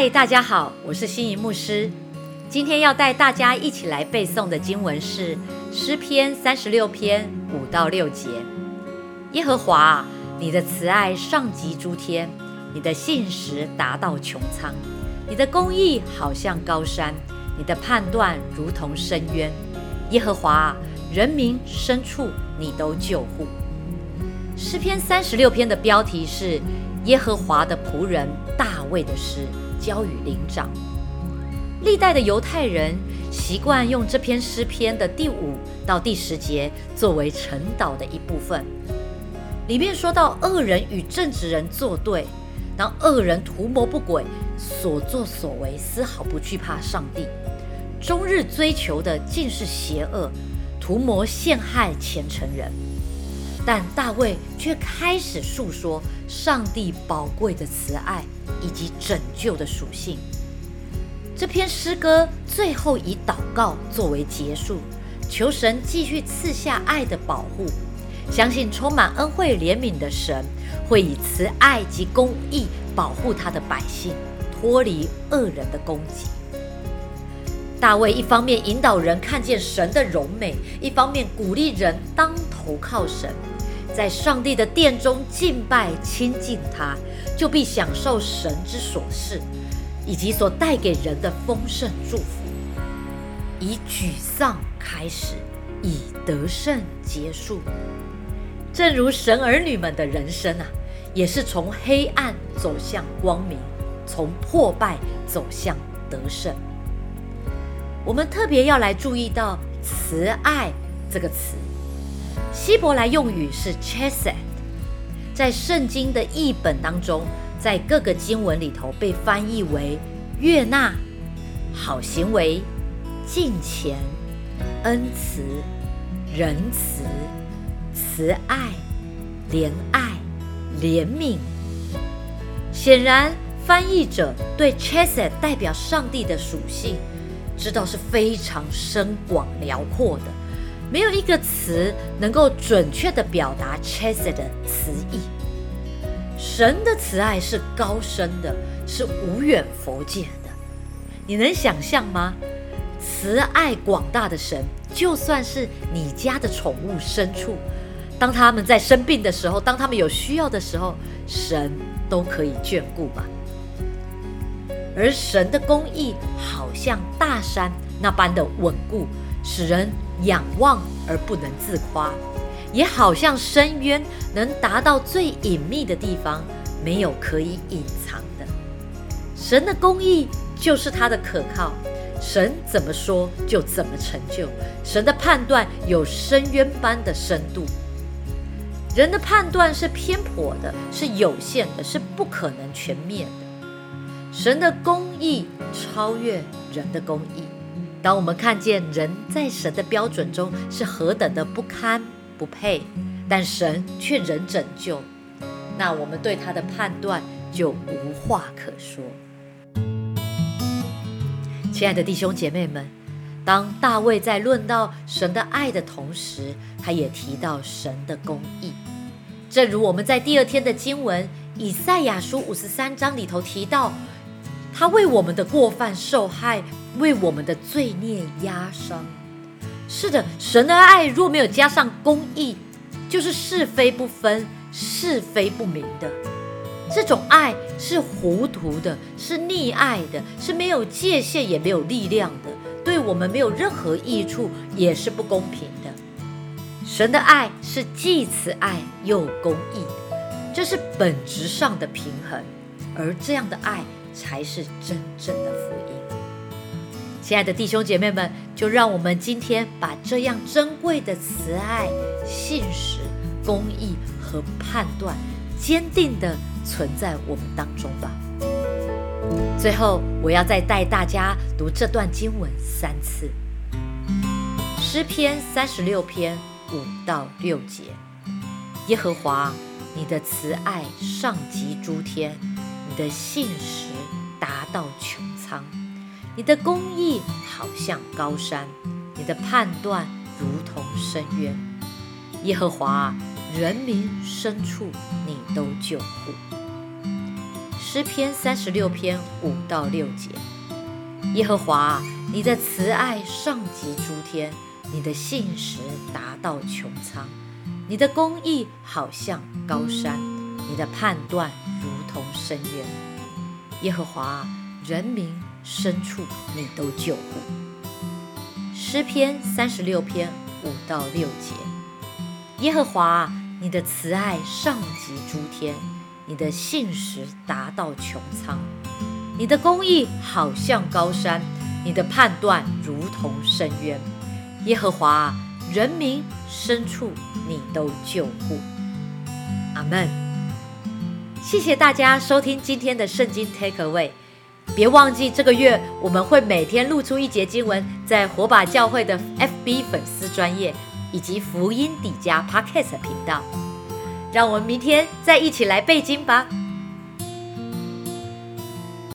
嗨，大家好，我是心仪牧师。今天要带大家一起来背诵的经文是诗篇三十六篇五到六节。耶和华，你的慈爱上及诸天，你的信实达到穹苍，你的公义好像高山，你的判断如同深渊。耶和华，人民深处你都救护。诗篇三十六篇的标题是耶和华的仆人大卫的诗。交与灵长。历代的犹太人习惯用这篇诗篇的第五到第十节作为晨祷的一部分。里面说到恶人与正直人作对，当恶人图谋不轨，所作所为丝毫不惧怕上帝，终日追求的尽是邪恶，图谋陷害虔诚人。但大卫却开始诉说上帝宝贵的慈爱以及拯救的属性。这篇诗歌最后以祷告作为结束，求神继续赐下爱的保护，相信充满恩惠怜悯的神会以慈爱及公义保护他的百姓，脱离恶人的攻击。大卫一方面引导人看见神的荣美，一方面鼓励人当投靠神。在上帝的殿中敬拜亲近他，就必享受神之所示，以及所带给人的丰盛祝福。以沮丧开始，以得胜结束。正如神儿女们的人生啊，也是从黑暗走向光明，从破败走向得胜。我们特别要来注意到“慈爱”这个词。希伯来用语是 chesed，在圣经的译本当中，在各个经文里头被翻译为悦纳、好行为、敬虔、恩慈、仁慈、慈爱、怜爱、怜悯。显然，翻译者对 chesed 代表上帝的属性，知道是非常深广辽阔的。没有一个词能够准确的表达 chesed 的词义。神的慈爱是高深的，是无远佛界的。你能想象吗？慈爱广大的神，就算是你家的宠物牲畜，当他们在生病的时候，当他们有需要的时候，神都可以眷顾吧？而神的公义好像大山那般的稳固，使人。仰望而不能自夸，也好像深渊能达到最隐秘的地方，没有可以隐藏的。神的公义就是他的可靠，神怎么说就怎么成就。神的判断有深渊般的深度，人的判断是偏颇的，是有限的，是不可能全面的。神的公义超越人的公义。当我们看见人在神的标准中是何等的不堪不配，但神却仍拯救，那我们对他的判断就无话可说。亲爱的弟兄姐妹们，当大卫在论到神的爱的同时，他也提到神的公义。正如我们在第二天的经文以赛亚书五十三章里头提到，他为我们的过犯受害。为我们的罪孽压伤。是的，神的爱若没有加上公义，就是是非不分、是非不明的。这种爱是糊涂的，是溺爱的，是没有界限也没有力量的，对我们没有任何益处，也是不公平的。神的爱是既慈爱又公义，这是本质上的平衡，而这样的爱才是真正的福音。亲爱的弟兄姐妹们，就让我们今天把这样珍贵的慈爱、信实、公义和判断，坚定的存在我们当中吧。最后，我要再带大家读这段经文三次：诗篇三十六篇五到六节。耶和华，你的慈爱上及诸天，的信实达到穹苍。你的公义好像高山，你的判断如同深渊。耶和华，人民深处你都救护。诗篇三十六篇五到六节。耶和华，你的慈爱上及诸天，你的信实达到穹苍，你的公义好像高山，你的判断如同深渊。耶和华，人民深处你都救护。诗篇三十六篇五到六节。耶和华，你的慈爱上及诸天，你的信实达到穹苍。你的公义好像高山，你的判断如同深渊。耶和华，人民深处你都救护。阿门。谢谢大家收听今天的圣经 Take Away。别忘记这个月我们会每天露出一节经文，在火把教会的 FB 粉丝专业以及福音底加 Podcast 频道。让我们明天再一起来背经吧。